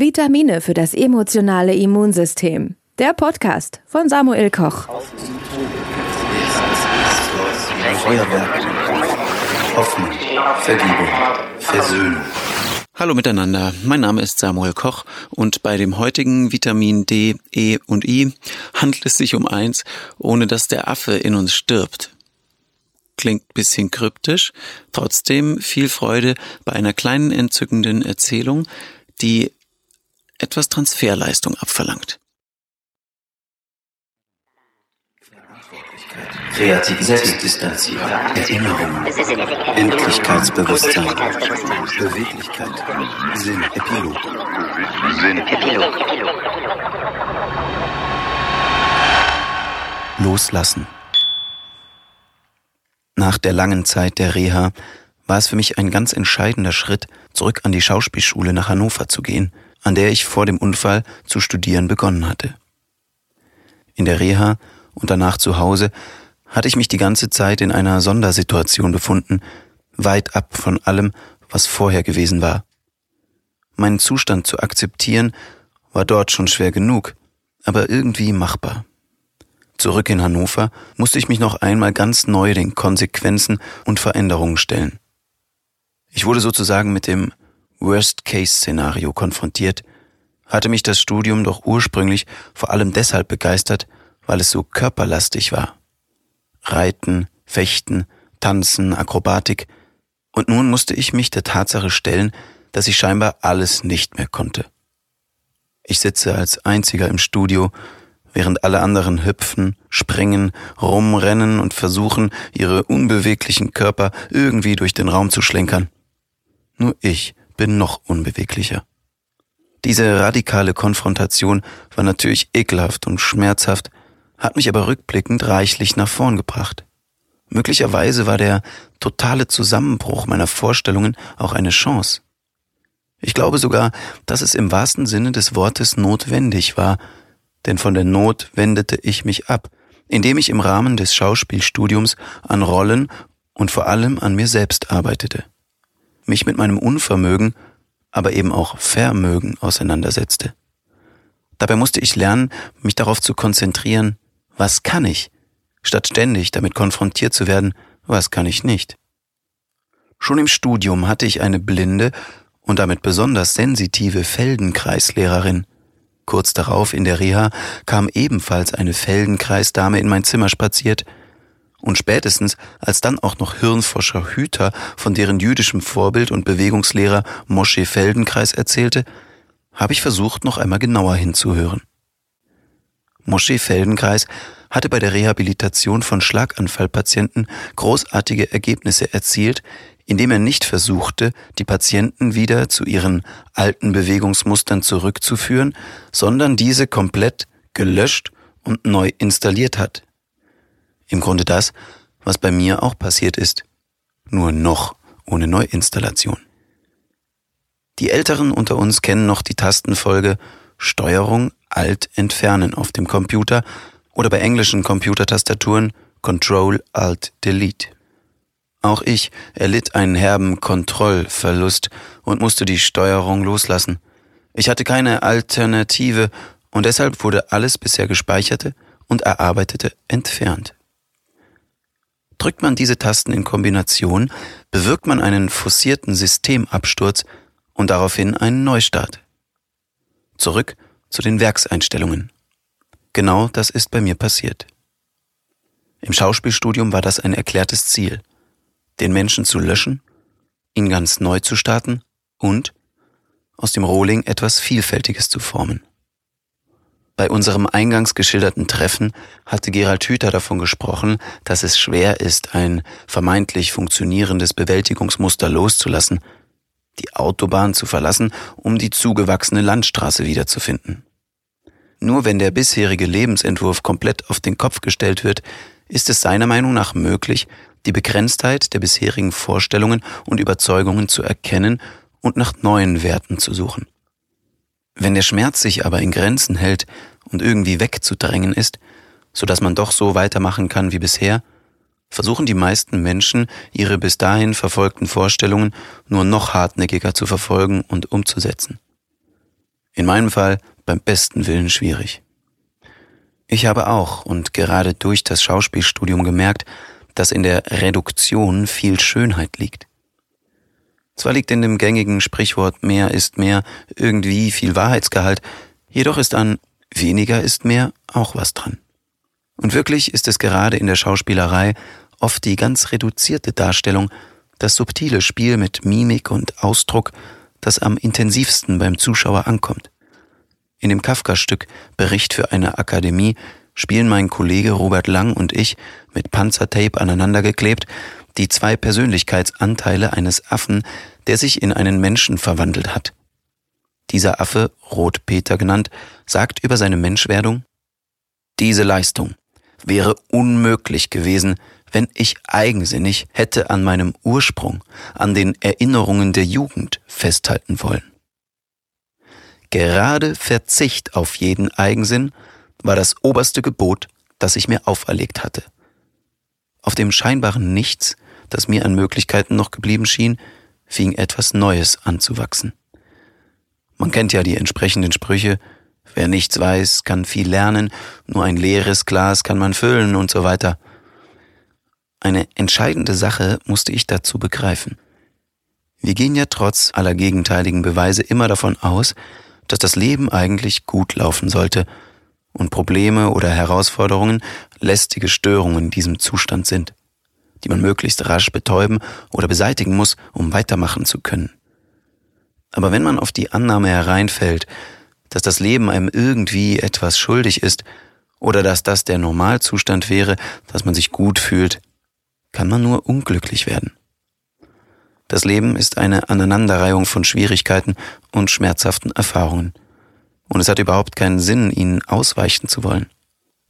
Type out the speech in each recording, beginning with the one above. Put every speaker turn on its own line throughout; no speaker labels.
Vitamine für das emotionale Immunsystem. Der Podcast von Samuel Koch.
Feuerwerk, Hoffnung, Vergebung, Versöhnung.
Hallo miteinander, mein Name ist Samuel Koch und bei dem heutigen Vitamin D, E und I handelt es sich um eins, ohne dass der Affe in uns stirbt. Klingt bisschen kryptisch, trotzdem viel Freude bei einer kleinen entzückenden Erzählung, die etwas Transferleistung abverlangt.
Kreativität, Selbstdistanzierung, Erinnerung, Endlichkeitsbewusstsein, Beweglichkeit, Sinn, Epilog. Sinn, Epilog.
Loslassen. Nach der langen Zeit der Reha war es für mich ein ganz entscheidender Schritt, zurück an die Schauspielschule nach Hannover zu gehen, an der ich vor dem Unfall zu studieren begonnen hatte. In der Reha und danach zu Hause hatte ich mich die ganze Zeit in einer Sondersituation befunden, weit ab von allem, was vorher gewesen war. Meinen Zustand zu akzeptieren war dort schon schwer genug, aber irgendwie machbar. Zurück in Hannover musste ich mich noch einmal ganz neu den Konsequenzen und Veränderungen stellen. Ich wurde sozusagen mit dem Worst-Case-Szenario konfrontiert, hatte mich das Studium doch ursprünglich vor allem deshalb begeistert, weil es so körperlastig war. Reiten, Fechten, Tanzen, Akrobatik, und nun musste ich mich der Tatsache stellen, dass ich scheinbar alles nicht mehr konnte. Ich sitze als einziger im Studio, während alle anderen hüpfen, springen, rumrennen und versuchen, ihre unbeweglichen Körper irgendwie durch den Raum zu schlenkern. Nur ich bin noch unbeweglicher. Diese radikale Konfrontation war natürlich ekelhaft und schmerzhaft, hat mich aber rückblickend reichlich nach vorn gebracht. Möglicherweise war der totale Zusammenbruch meiner Vorstellungen auch eine Chance. Ich glaube sogar, dass es im wahrsten Sinne des Wortes notwendig war, denn von der Not wendete ich mich ab, indem ich im Rahmen des Schauspielstudiums an Rollen und vor allem an mir selbst arbeitete, mich mit meinem Unvermögen, aber eben auch Vermögen auseinandersetzte. Dabei musste ich lernen, mich darauf zu konzentrieren, was kann ich, statt ständig damit konfrontiert zu werden, was kann ich nicht. Schon im Studium hatte ich eine blinde und damit besonders sensitive Feldenkreislehrerin. Kurz darauf in der Reha kam ebenfalls eine Feldenkreisdame in mein Zimmer spaziert, und spätestens, als dann auch noch Hirnforscher Hüter von deren jüdischem Vorbild und Bewegungslehrer Mosche Feldenkreis erzählte, habe ich versucht, noch einmal genauer hinzuhören. Mosche Feldenkreis hatte bei der Rehabilitation von Schlaganfallpatienten großartige Ergebnisse erzielt, indem er nicht versuchte, die Patienten wieder zu ihren alten Bewegungsmustern zurückzuführen, sondern diese komplett gelöscht und neu installiert hat. Im Grunde das, was bei mir auch passiert ist, nur noch ohne Neuinstallation. Die Älteren unter uns kennen noch die Tastenfolge Steuerung Alt entfernen auf dem Computer oder bei englischen Computertastaturen Control Alt Delete. Auch ich erlitt einen herben Kontrollverlust und musste die Steuerung loslassen. Ich hatte keine Alternative und deshalb wurde alles bisher gespeicherte und erarbeitete entfernt. Drückt man diese Tasten in Kombination, bewirkt man einen forcierten Systemabsturz und daraufhin einen Neustart. Zurück zu den Werkseinstellungen. Genau das ist bei mir passiert. Im Schauspielstudium war das ein erklärtes Ziel, den Menschen zu löschen, ihn ganz neu zu starten und aus dem Rohling etwas Vielfältiges zu formen. Bei unserem eingangs geschilderten Treffen hatte Gerald Hüther davon gesprochen, dass es schwer ist, ein vermeintlich funktionierendes Bewältigungsmuster loszulassen, die Autobahn zu verlassen, um die zugewachsene Landstraße wiederzufinden. Nur wenn der bisherige Lebensentwurf komplett auf den Kopf gestellt wird, ist es seiner Meinung nach möglich, die Begrenztheit der bisherigen Vorstellungen und Überzeugungen zu erkennen und nach neuen Werten zu suchen. Wenn der Schmerz sich aber in Grenzen hält und irgendwie wegzudrängen ist, so dass man doch so weitermachen kann wie bisher, versuchen die meisten Menschen, ihre bis dahin verfolgten Vorstellungen nur noch hartnäckiger zu verfolgen und umzusetzen. meinem Fall beim besten Willen schwierig. Ich habe auch und gerade durch das Schauspielstudium gemerkt, dass in der Reduktion viel Schönheit liegt. Zwar liegt in dem gängigen Sprichwort mehr ist mehr irgendwie viel Wahrheitsgehalt, jedoch ist an weniger ist mehr auch was dran. Und wirklich ist es gerade in der Schauspielerei oft die ganz reduzierte Darstellung, das subtile Spiel mit Mimik und Ausdruck, das am intensivsten beim Zuschauer ankommt. In dem Kafka-Stück Bericht für eine Akademie spielen mein Kollege Robert Lang und ich mit Panzertape aneinandergeklebt die zwei Persönlichkeitsanteile eines Affen, der sich in einen Menschen verwandelt hat. Dieser Affe, Rotpeter genannt, sagt über seine Menschwerdung, diese Leistung wäre unmöglich gewesen, wenn ich eigensinnig hätte an meinem Ursprung, an den Erinnerungen der Jugend festhalten wollen. Gerade Verzicht auf jeden Eigensinn war das oberste Gebot, das ich mir auferlegt hatte. Auf dem scheinbaren Nichts, das mir an Möglichkeiten noch geblieben schien, fing etwas Neues an zu wachsen. Man kennt ja die entsprechenden Sprüche, wer nichts weiß, kann viel lernen, nur ein leeres Glas kann man füllen und so weiter. Eine entscheidende Sache musste ich dazu begreifen. Wir gehen ja trotz aller gegenteiligen Beweise immer davon aus, dass das Leben eigentlich gut laufen sollte und Probleme oder Herausforderungen lästige Störungen in diesem Zustand sind, die man möglichst rasch betäuben oder beseitigen muss, um weitermachen zu können. Aber wenn man auf die Annahme hereinfällt, dass das Leben einem irgendwie etwas schuldig ist oder dass das der Normalzustand wäre, dass man sich gut fühlt, kann man nur unglücklich werden. Das Leben ist eine Aneinanderreihung von Schwierigkeiten und schmerzhaften Erfahrungen. Und es hat überhaupt keinen Sinn, ihnen ausweichen zu wollen.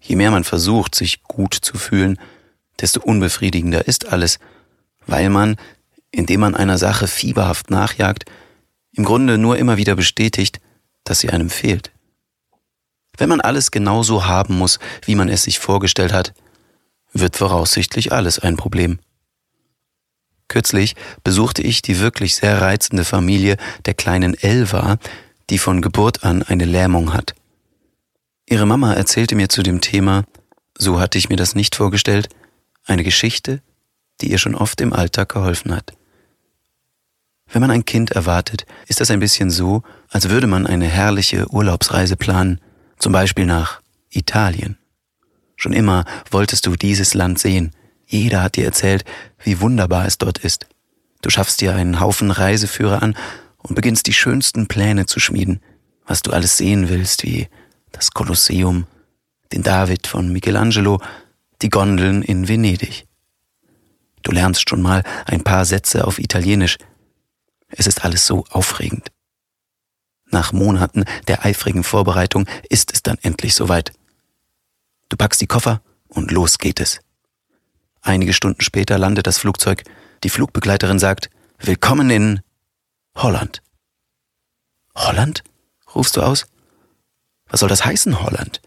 Je mehr man versucht, sich gut zu fühlen, desto unbefriedigender ist alles, weil man, indem man einer Sache fieberhaft nachjagt, im Grunde nur immer wieder bestätigt, dass sie einem fehlt. Wenn man alles genauso haben muss, wie man es sich vorgestellt hat, wird voraussichtlich alles ein Problem. Kürzlich besuchte ich die wirklich sehr reizende Familie der kleinen Elva, die von Geburt an eine Lähmung hat. Ihre Mama erzählte mir zu dem Thema, so hatte ich mir das nicht vorgestellt, eine Geschichte, die ihr schon oft im Alltag geholfen hat. Wenn man ein Kind erwartet, ist das ein bisschen so, als würde man eine herrliche Urlaubsreise planen, zum Beispiel nach Italien. Schon immer wolltest du dieses Land sehen. Jeder hat dir erzählt, wie wunderbar es dort ist. Du schaffst dir einen Haufen Reiseführer an und beginnst die schönsten Pläne zu schmieden, was du alles sehen willst, wie das Kolosseum, den David von Michelangelo, die Gondeln in Venedig. Du lernst schon mal ein paar Sätze auf Italienisch. Es ist alles so aufregend. Nach Monaten der eifrigen Vorbereitung ist es dann endlich soweit. Du packst die Koffer und los geht es. Einige Stunden später landet das Flugzeug. Die Flugbegleiterin sagt, Willkommen in Holland. Holland? rufst du aus. Was soll das heißen, Holland?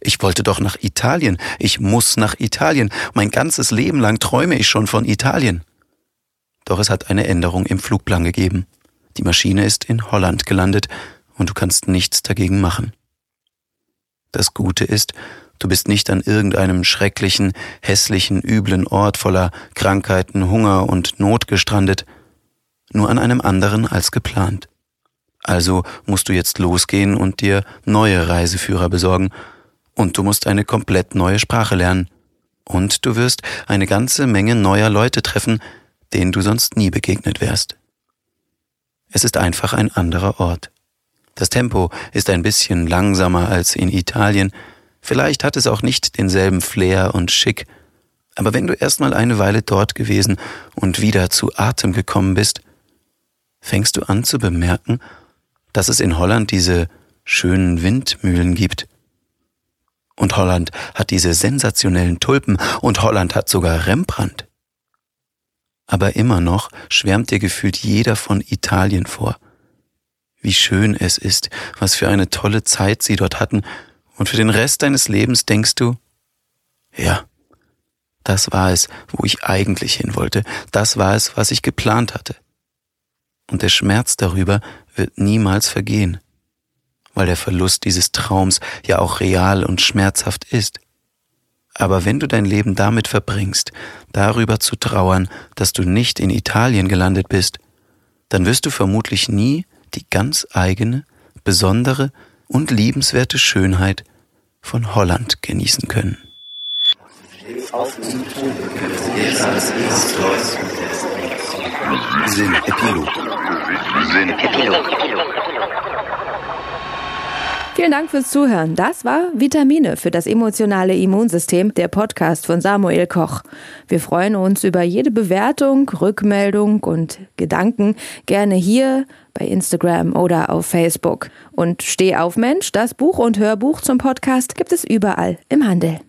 Ich wollte doch nach Italien. Ich muss nach Italien. Mein ganzes Leben lang träume ich schon von Italien. Doch es hat eine Änderung im Flugplan gegeben. Die Maschine ist in Holland gelandet und du kannst nichts dagegen machen. Das Gute ist, Du bist nicht an irgendeinem schrecklichen, hässlichen, üblen Ort voller Krankheiten, Hunger und Not gestrandet, nur an einem anderen als geplant. Also musst du jetzt losgehen und dir neue Reiseführer besorgen, und du musst eine komplett neue Sprache lernen, und du wirst eine ganze Menge neuer Leute treffen, denen du sonst nie begegnet wärst. Es ist einfach ein anderer Ort. Das Tempo ist ein bisschen langsamer als in Italien, Vielleicht hat es auch nicht denselben Flair und Schick, aber wenn du erstmal eine Weile dort gewesen und wieder zu Atem gekommen bist, fängst du an zu bemerken, dass es in Holland diese schönen Windmühlen gibt. Und Holland hat diese sensationellen Tulpen und Holland hat sogar Rembrandt. Aber immer noch schwärmt dir gefühlt jeder von Italien vor. Wie schön es ist, was für eine tolle Zeit sie dort hatten und für den Rest deines Lebens denkst du, ja, das war es, wo ich eigentlich hin wollte, das war es, was ich geplant hatte. Und der Schmerz darüber wird niemals vergehen. Weil der Verlust dieses Traums ja auch real und schmerzhaft ist. Aber wenn du dein Leben damit verbringst, darüber zu trauern, dass du nicht in Italien gelandet bist, dann wirst du vermutlich nie die ganz eigene, besondere und liebenswerte Schönheit von Holland genießen können.
Sinn Epilog. Sinn Epilog.
Vielen Dank fürs Zuhören. Das war Vitamine für das emotionale Immunsystem, der Podcast von Samuel Koch. Wir freuen uns über jede Bewertung, Rückmeldung und Gedanken gerne hier bei Instagram oder auf Facebook. Und Steh auf Mensch, das Buch und Hörbuch zum Podcast gibt es überall im Handel.